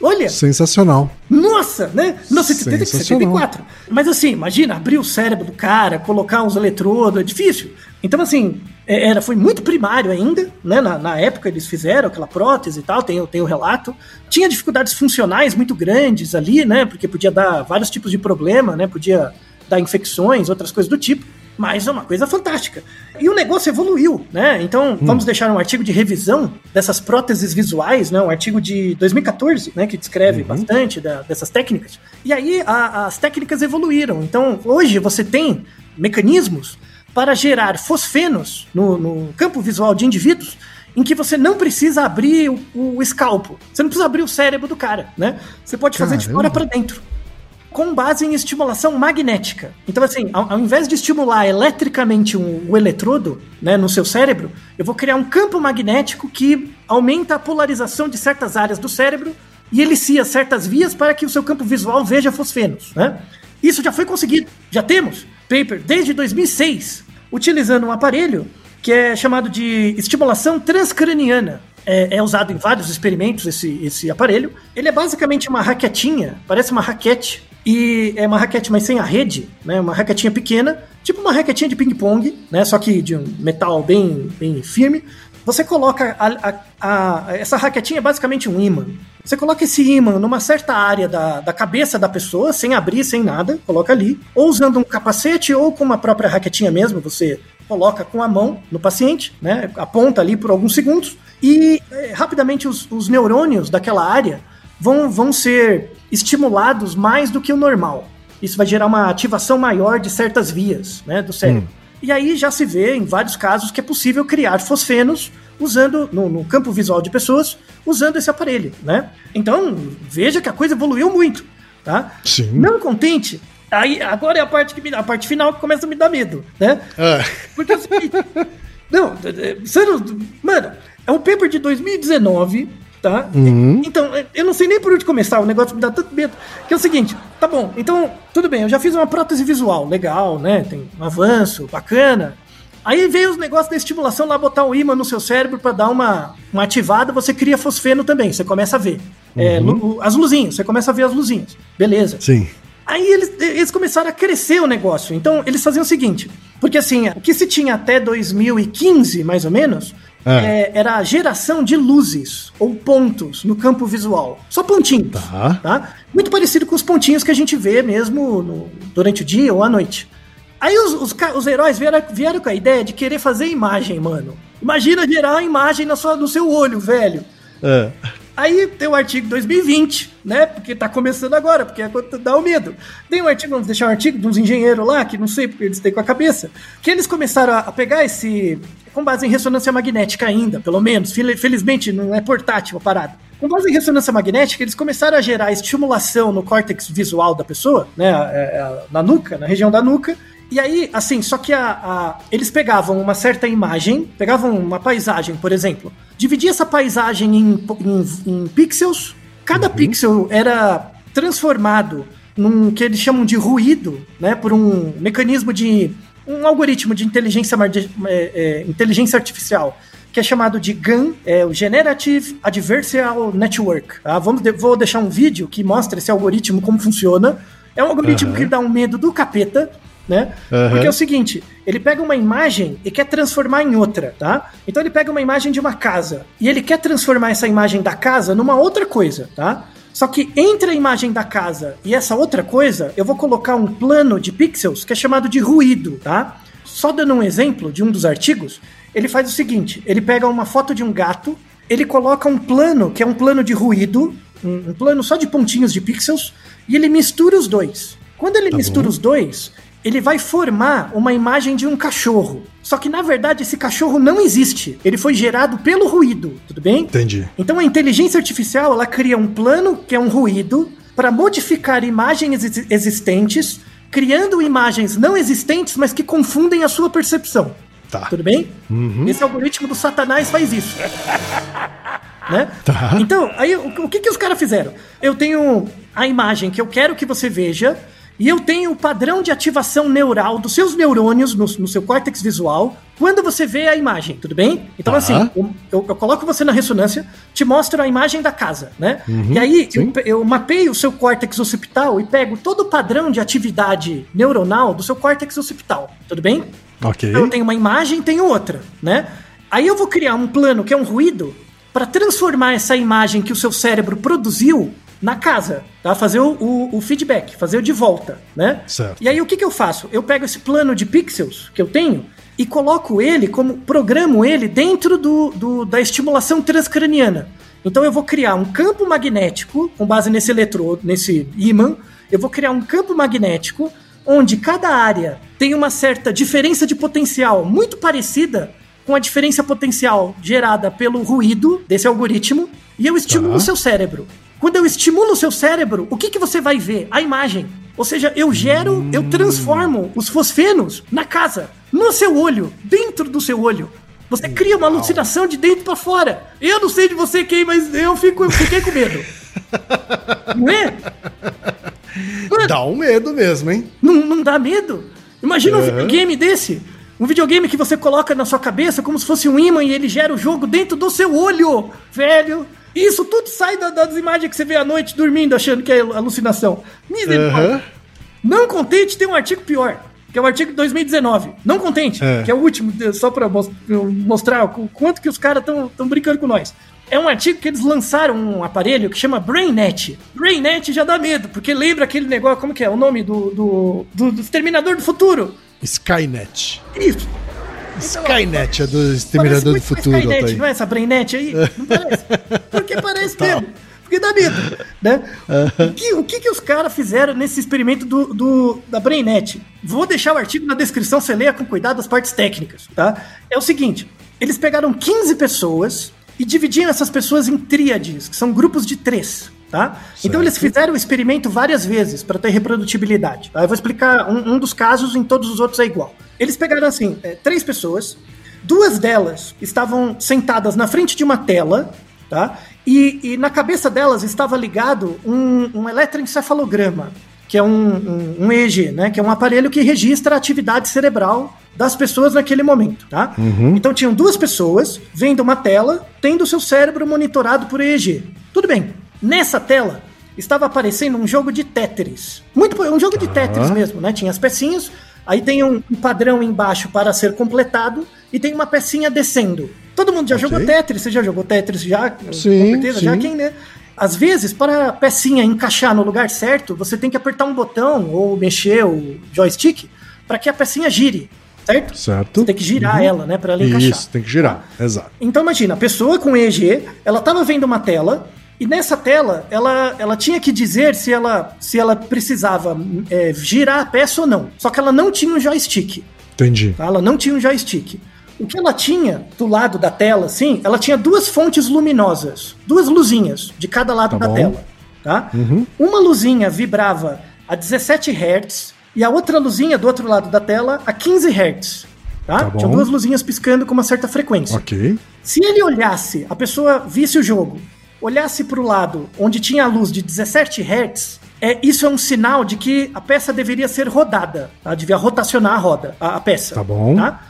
Olha! Sensacional. Nossa, né? Não, 74. Mas assim, imagina, abrir o cérebro do cara, colocar uns eletrodos, é difícil. Então, assim, era, foi muito primário ainda, né? Na, na, época eles fizeram aquela prótese e tal, tem, tem o relato. Tinha dificuldades funcionais muito grandes ali, né? Porque podia dar vários tipos de problema, né? Podia dar infecções, outras coisas do tipo mas é uma coisa fantástica. E o negócio evoluiu, né? Então, hum. vamos deixar um artigo de revisão dessas próteses visuais, né? Um artigo de 2014, né? Que descreve uhum. bastante da, dessas técnicas. E aí, a, as técnicas evoluíram. Então, hoje você tem mecanismos para gerar fosfenos no, no campo visual de indivíduos em que você não precisa abrir o, o, escalpo. Você não precisa abrir o cérebro do cara, né? Você pode fazer Caramba. de fora para dentro com base em estimulação magnética. Então, assim, ao, ao invés de estimular eletricamente um, o eletrodo né, no seu cérebro, eu vou criar um campo magnético que aumenta a polarização de certas áreas do cérebro e elicia certas vias para que o seu campo visual veja fosfenos. Né? Isso já foi conseguido, já temos paper desde 2006, utilizando um aparelho que é chamado de estimulação transcraniana. É, é, usado em vários experimentos esse, esse aparelho. Ele é basicamente uma raquetinha, parece uma raquete e é uma raquete, mas sem a rede, né? Uma raquetinha pequena, tipo uma raquetinha de ping-pong, né? Só que de um metal bem, bem firme. Você coloca a, a, a, essa raquetinha é basicamente um imã. Você coloca esse imã numa certa área da, da cabeça da pessoa, sem abrir, sem nada, coloca ali, ou usando um capacete ou com uma própria raquetinha mesmo, você coloca com a mão no paciente, né? Aponta ali por alguns segundos e é, rapidamente os, os neurônios daquela área vão, vão ser estimulados mais do que o normal. Isso vai gerar uma ativação maior de certas vias né, do cérebro. Hum. E aí já se vê em vários casos que é possível criar fosfenos usando no, no, campo visual de pessoas usando esse aparelho, né? Então veja que a coisa evoluiu muito, tá? Sim. Não contente. Aí agora é a parte que me, a parte final que começa a me dar medo, né? Ah. Porque assim, não, mano, é um paper de 2019 tá? Uhum. Então, eu não sei nem por onde começar, o negócio me dá tanto medo. Que é o seguinte, tá bom, então, tudo bem, eu já fiz uma prótese visual, legal, né? Tem um avanço, bacana. Aí veio os negócios da estimulação lá, botar um imã no seu cérebro para dar uma, uma ativada, você cria fosfeno também, você começa a ver. É, uhum. É, as luzinhas, você começa a ver as luzinhas. Beleza. Sim. Aí eles, eles começaram a crescer o negócio. Então, eles faziam o seguinte: porque assim, o que se tinha até 2015, mais ou menos, é. É, era a geração de luzes ou pontos no campo visual. Só pontinhos. Tá. tá? Muito parecido com os pontinhos que a gente vê mesmo no, durante o dia ou à noite. Aí os, os, os heróis vieram, vieram, com a ideia de querer fazer imagem, mano. Imagina gerar a imagem na sua, no seu olho, velho. É. Aí tem o artigo 2020, né? Porque tá começando agora, porque é quando dá o medo. Tem um artigo, vamos deixar um artigo de uns engenheiros lá, que não sei porque eles têm com a cabeça, que eles começaram a pegar esse. com base em ressonância magnética ainda, pelo menos. Felizmente não é portátil a parada. Com base em ressonância magnética, eles começaram a gerar estimulação no córtex visual da pessoa, né? É, é, na nuca, na região da nuca, e aí, assim, só que a, a, eles pegavam uma certa imagem, pegavam uma paisagem, por exemplo, dividia essa paisagem em, em, em pixels, cada uhum. pixel era transformado num que eles chamam de ruído, né, por um mecanismo de um algoritmo de inteligência, é, é, inteligência artificial que é chamado de GAN, é o Generative Adversarial Network. Tá? Vamos de, vou deixar um vídeo que mostra esse algoritmo como funciona. É um algoritmo uhum. que dá um medo do capeta, né? Uhum. Porque é o seguinte, ele pega uma imagem e quer transformar em outra, tá? Então ele pega uma imagem de uma casa e ele quer transformar essa imagem da casa numa outra coisa, tá? Só que entre a imagem da casa e essa outra coisa, eu vou colocar um plano de pixels que é chamado de ruído, tá? Só dando um exemplo de um dos artigos, ele faz o seguinte: ele pega uma foto de um gato, ele coloca um plano, que é um plano de ruído, um, um plano só de pontinhos de pixels, e ele mistura os dois. Quando ele Tá mistura bom. os dois, ele vai formar uma imagem de um cachorro. Só que na verdade esse cachorro não existe. Ele foi gerado pelo ruído, tudo bem? Entendi. Então a inteligência artificial ela cria um plano que é um ruído para modificar imagens exi- existentes, criando imagens não existentes, mas que confundem a sua percepção. Tá. Tudo bem? Esse algoritmo do Satanás faz isso. né? Tá. Então, aí o, o que, que os caras fizeram? Eu tenho a imagem que eu quero que você veja, e eu tenho o padrão de ativação neural dos seus neurônios no, no seu córtex visual quando você vê a imagem, tudo bem? Então, Tá. assim, eu, eu coloco você na ressonância, te mostro a imagem da casa, né? e aí eu, eu mapeio o seu córtex occipital e pego todo o padrão de atividade neuronal do seu córtex occipital, tudo bem? Ok. Então eu tenho uma imagem, tenho outra, né? Aí eu vou criar um plano que é um ruído para transformar essa imagem que o seu cérebro produziu na casa, tá? Fazer o, o- o feedback, fazer o de volta, né? Certo. E aí o que, que eu faço? Eu pego esse plano de pixels que eu tenho e coloco ele como programo ele dentro do, do- da estimulação transcraniana. Então eu vou criar um campo magnético com base nesse eletrodo, nesse ímã. Eu vou criar um campo magnético onde cada área tem uma certa diferença de potencial muito parecida com a diferença potencial gerada pelo ruído desse algoritmo e eu estimulo Tá. o seu cérebro. Quando eu estimulo o seu cérebro, o que, que você vai ver? A imagem. Ou seja, eu gero, eu transformo os fosfenos na casa, no seu olho, dentro do seu olho. Você cria uma alucinação de dentro pra fora. Eu não sei de você quem, mas eu fico, eu fiquei com medo. Não é? Dá um medo mesmo, hein? não, não dá medo? Imagina um Uhum. videogame desse. Um videogame que você coloca na sua cabeça como se fosse um imã e ele gera o jogo dentro do seu olho, velho. Isso tudo sai da- das imagens que você vê à noite dormindo achando que é alucinação. Misericórdia. Não contente, tem um artigo pior, que é o artigo de 2019. Não contente, É. que é o último, só eu mostrar o quanto que os caras estão brincando com nós. É um artigo que eles lançaram um aparelho que chama BrainNet. BrainNet já dá medo, porque lembra aquele negócio, como que é? O nome do, do, do, do Exterminador do Futuro. Skynet. Isso. Skynet é do Exterminador do Futuro, Skynet, tá não é essa BrainNet aí? Não parece? Porque parece mesmo. Porque dá medo, né? O que, o que, que os caras fizeram nesse experimento do, do- da BrainNet? Vou deixar o artigo na descrição, você leia com cuidado as partes técnicas, tá? É o seguinte, eles pegaram 15 pessoas e dividiram essas pessoas em tríades, que são grupos de três, tá? Então eles fizeram o experimento várias vezes para ter reprodutibilidade, tá? Eu vou explicar um, um dos casos, em todos os outros é igual. Eles pegaram, assim, é, três pessoas, Duas delas estavam sentadas na frente de uma tela, tá? E, e na cabeça delas estava ligado um, um eletroencefalograma, que é um, um, um EEG, né? Que é um aparelho que registra a atividade cerebral das pessoas naquele momento, tá? Então tinham duas pessoas vendo uma tela, tendo seu cérebro monitorado por EEG. Tudo bem. Nessa tela estava aparecendo um jogo de Tetris. Muito um jogo de Tetris mesmo, né? Tinha as pecinhas, aí tem um, padrão embaixo para ser completado e tem uma pecinha descendo. Todo mundo já Ok. jogou Tetris? Você já jogou Tetris já? Sim, Com certeza, já sim. quem, né? Às vezes, para a pecinha encaixar no lugar certo, você tem que apertar um botão ou mexer o joystick para que a pecinha gire, certo? Certo. Você tem que girar ela, né, para ela encaixar. Isso, tem que girar. Exato. Então imagina, a pessoa com EEG, ela estava vendo uma tela e nessa tela ela, ela tinha que dizer se ela, se ela precisava é, girar a peça ou não. Só que ela não tinha um joystick. Entendi. tá? Ela não tinha um joystick. O que ela tinha do lado da tela, assim, ela tinha duas fontes luminosas, duas luzinhas de cada lado Tá da bom. tela, tá? Uma luzinha vibrava a 17 Hz e a outra luzinha do outro lado da tela a 15 Hz, tá? Tá. Tinha duas luzinhas piscando com uma certa frequência. Ok. Se ele olhasse, a pessoa visse o jogo, olhasse para o lado onde tinha a luz de 17 Hz, é, isso é um sinal de que a peça deveria ser rodada, tá? devia rotacionar a roda, a, a peça. Tá bom. tá?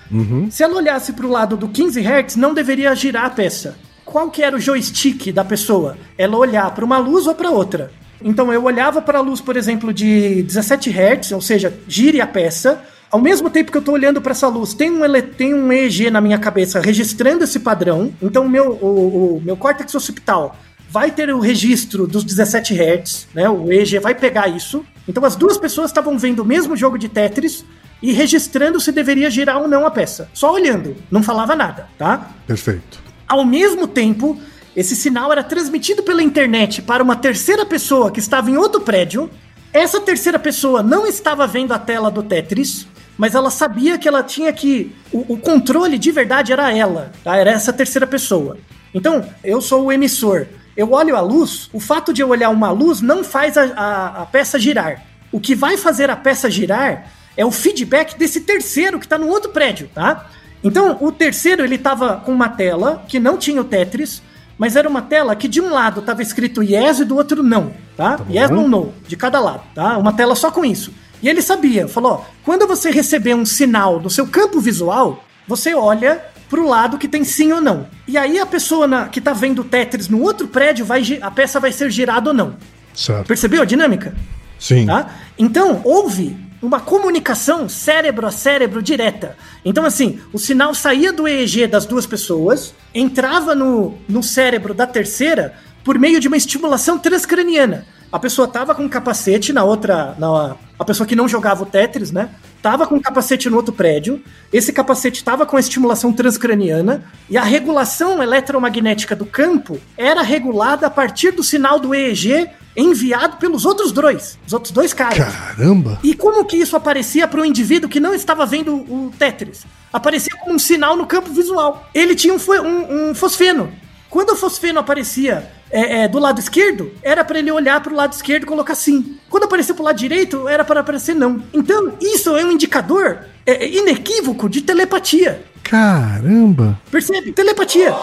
Se ela olhasse para o lado do 15 Hz, não deveria girar a peça. Qual que era o joystick da pessoa? Ela olhar para uma luz ou para outra. Então eu olhava para a luz, por exemplo, de 17 Hz, ou seja, gire a peça. Ao mesmo tempo que eu estou olhando para essa luz, tem um, ele- tem um EEG na minha cabeça registrando esse padrão. Então o meu, o, o meu córtex occipital vai ter o registro dos 17 Hz, né? O EEG vai pegar isso. Então as duas pessoas estavam vendo o mesmo jogo de Tetris e registrando se deveria girar ou não a peça. Só olhando, não falava nada, tá? Perfeito. Ao mesmo tempo, esse sinal era transmitido pela internet para uma terceira pessoa que estava em outro prédio Essa terceira pessoa não estava vendo a tela do Tetris, mas ela sabia que ela tinha que. O, o controle de verdade era ela, tá? Era essa terceira pessoa. Então, eu sou o emissor. Eu olho a luz, o fato de eu olhar uma luz não faz a, a, a peça girar. O que vai fazer a peça girar é o feedback desse terceiro que está no outro prédio, tá? Então, o terceiro ele tava com uma tela que não tinha o Tetris, mas era uma tela que de um lado estava escrito yes e do outro não, tá? Tá yes ou no, de cada lado, tá? Uma tela só com isso. E ele sabia, falou, ó, quando você receber um sinal do seu campo visual, você olha pro lado que tem sim ou não. E aí a pessoa na- que tá vendo o Tetris no outro prédio, vai, a peça vai ser girada ou não. Certo. Percebeu a dinâmica? Sim. Tá? Então, houve uma comunicação cérebro a cérebro direta. Então, assim, o sinal saía do EEG das duas pessoas, entrava no, no cérebro da terceira por meio de uma estimulação transcraniana. A pessoa tava com um capacete na outra. Na, a pessoa que não jogava o Tetris, né? Tava com um capacete no outro prédio. Esse capacete tava com a estimulação transcraniana. E a regulação eletromagnética do campo era regulada a partir do sinal do EEG enviado pelos outros dois. Os outros dois caras. Caramba. E como que isso aparecia para o indivíduo que não estava vendo o Tetris? Aparecia como um sinal no campo visual. Ele tinha um, um- um fosfeno. Quando o fosfeno aparecia é, é, do lado esquerdo, era para ele olhar para o lado esquerdo e colocar sim. Quando aparecia para o lado direito, era para aparecer não. Então, isso é um indicador é, é, inequívoco de telepatia. Caramba. Percebe? Telepatia.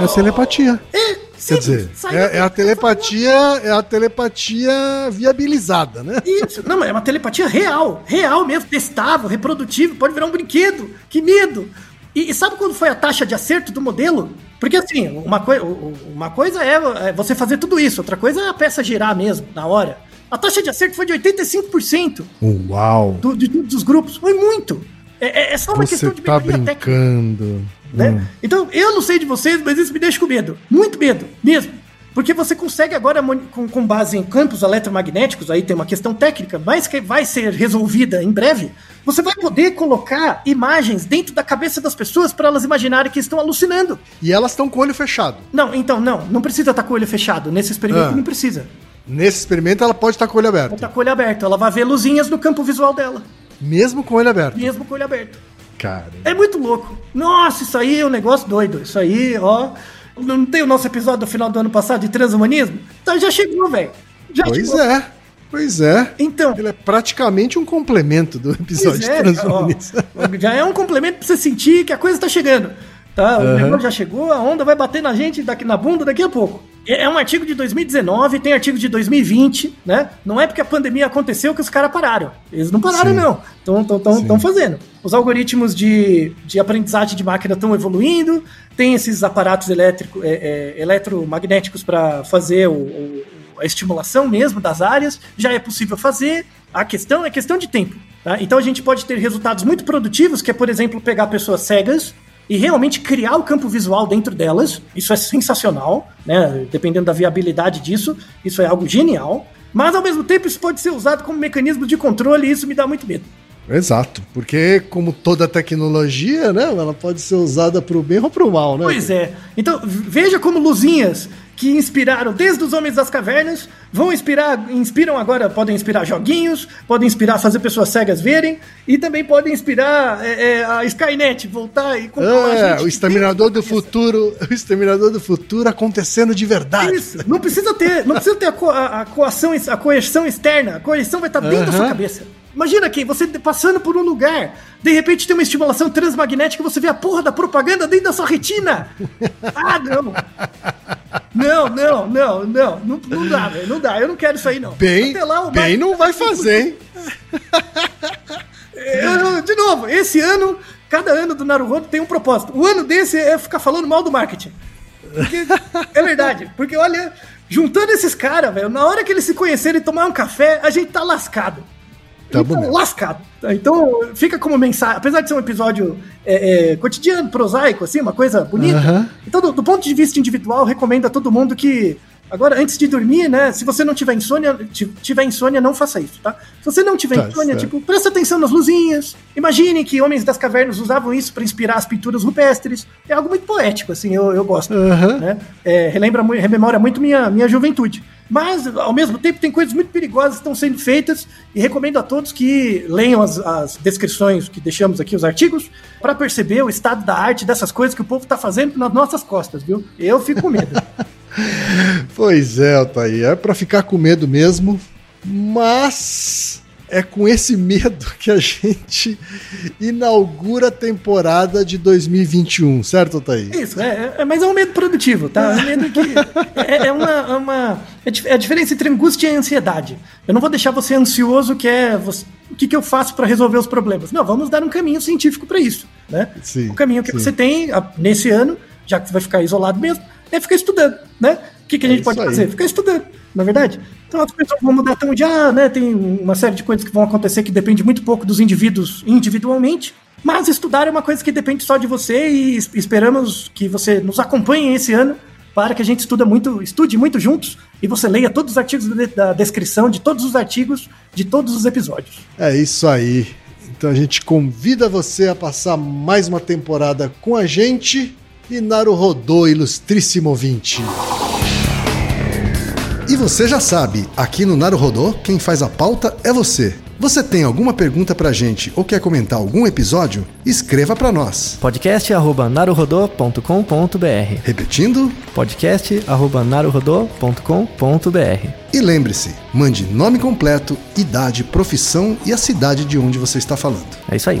É telepatia. É, Quer dizer, é, é a telepatia, é a telepatia viabilizada, né? Isso, não, é uma telepatia real, real mesmo, testável, reprodutível, pode virar um brinquedo. Que medo! E, e sabe quando foi a taxa de acerto do modelo? Porque assim, uma, coi uma coisa é, é você fazer tudo isso, outra coisa é a peça girar mesmo, na hora. A taxa de acerto foi de 85% Uau. do, de todos os grupos, foi muito. É, é- é só uma Você questão de tá melhoria técnica brincando. né? Hum. Então, eu não sei de vocês, mas isso me deixa com medo. Muito medo, mesmo. Porque você consegue agora, com, com base em campos eletromagnéticos, aí tem uma questão técnica, mas que vai ser resolvida em breve. Você vai poder colocar imagens dentro da cabeça das pessoas para elas imaginarem que estão alucinando. E elas estão com o olho fechado. Não, então, não, não precisa estar com o olho fechado. Nesse experimento Ah. não precisa. Nesse experimento, ela pode estar com o olho Ela aberto. tá com o olho aberto. Ela vai ver luzinhas no campo visual dela, Mesmo com o olho aberto. mesmo com o olho aberto. Cara. É muito louco. Nossa, isso aí é um negócio doido. Isso aí, ó. Não tem o nosso episódio do final do ano passado de transhumanismo? Então já chegou, velho. Pois chegou. é. Pois é. Então, Ele é praticamente um complemento do episódio é, de transhumanismo. ó, já é um complemento pra você sentir que a coisa tá chegando. Tá? O Aham. negócio já chegou, a onda vai bater na gente daqui na bunda daqui a pouco. É é um artigo de 2019, tem artigo de 2020, né? Não é porque a pandemia aconteceu que os caras pararam. Eles não pararam, Sim. não. Estão fazendo. Os algoritmos de, de aprendizagem de máquina estão evoluindo, tem esses aparatos elétrico, é, é, eletromagnéticos para fazer o- o- a estimulação mesmo das áreas, já é possível fazer. A questão é questão de tempo. tá? Então a gente pode ter resultados muito produtivos, que é, por exemplo, pegar pessoas cegas e realmente criar o campo visual dentro delas. Isso é sensacional, né? Dependendo da viabilidade disso, isso é algo genial. Mas ao mesmo tempo isso pode ser usado como mecanismo de controle e isso me dá muito medo. Exato. Porque, como toda tecnologia, né? Ela pode ser usada pro bem ou pro mal, né? Pois é. Então, veja como luzinhas que inspiraram desde os Homens das Cavernas vão inspirar, inspiram agora, podem inspirar joguinhos, podem inspirar fazer pessoas cegas verem e também podem inspirar é, é, a Skynet voltar e controlar a É, gente. o exterminador do futuro, o exterminador do futuro acontecendo de verdade. Isso, não precisa ter, não precisa ter a, co- a, a coação, a coerção externa. A coerção vai estar dentro da sua cabeça. Imagina aqui, você passando por um lugar, de repente tem uma estimulação transmagnética e você vê a porra da propaganda dentro da sua retina. Ah, não. Não, não, não, não. Não, não dá, velho. Não dá. Eu não quero isso aí, não. Bem, lá, bem não vai fazer, hein? Eu- de novo, esse ano, cada ano do Naruhodo tem um propósito. O ano desse é ficar falando mal do marketing. Porque, é verdade. Porque, olha, juntando esses caras, velho, na hora que eles se conhecerem e tomar um café, a gente tá lascado. Tá Então, mesmo. lascado. Então, fica como mensagem. Apesar de ser um episódio é, é, cotidiano, prosaico, assim, uma coisa bonita. Então, do, do ponto de vista individual, recomendo a todo mundo que. Agora, antes de dormir, né? Se você não tiver insônia, ti- tiver insônia, não faça isso, tá? Se você não tiver Tá insônia, certo. tipo, presta atenção nas luzinhas. Imagine que homens das cavernas usavam isso para inspirar as pinturas rupestres. É algo muito poético, assim, eu, eu gosto. Aham. Né? É, relembra, rememora muito minha, minha juventude. Mas, ao mesmo tempo, tem coisas muito perigosas que estão sendo feitas e recomendo a todos que leiam as, as descrições que deixamos aqui, os artigos, para perceber o estado da arte dessas coisas que o povo está fazendo nas nossas costas, viu? Eu fico com medo. pois é, Altair, é para ficar com medo mesmo, mas é com esse medo que a gente inaugura a temporada de 2021, certo, Thaí? Isso, é, é, mas é um medo produtivo, tá? É um medo que. É, é uma. É, uma é a diferença entre angústia e ansiedade. Eu não vou deixar você ansioso, que é. Você, o que, que eu faço para resolver os problemas? Não, vamos dar um caminho científico para isso. Né? Sim, o caminho que sim. você tem nesse ano, já que você vai ficar isolado mesmo, é ficar estudando. Né? O que, que a gente é pode fazer? Ficar estudando, na é verdade? Então as pessoas vão mudar tão de, ah, né, tem uma série de coisas que vão acontecer que depende muito pouco dos indivíduos individualmente, mas estudar é uma coisa que depende só de você e esperamos que você nos acompanhe esse ano para que a gente estuda muito, estude muito juntos e você leia todos os artigos da descrição de todos os artigos de todos os episódios. É isso aí. Então a gente convida você a passar mais uma temporada com a gente e Naru Rodô, ilustríssimo ouvinte. E você já sabe, aqui no Naruhodô, quem faz a pauta é você. Você tem alguma pergunta pra gente ou quer comentar algum episódio? Escreva pra nós. podcast@naruhodô.com.br. Repetindo? podcast@naruhodô.com.br. E lembre-se, mande nome completo, idade, profissão e a cidade de onde você está falando. É isso aí.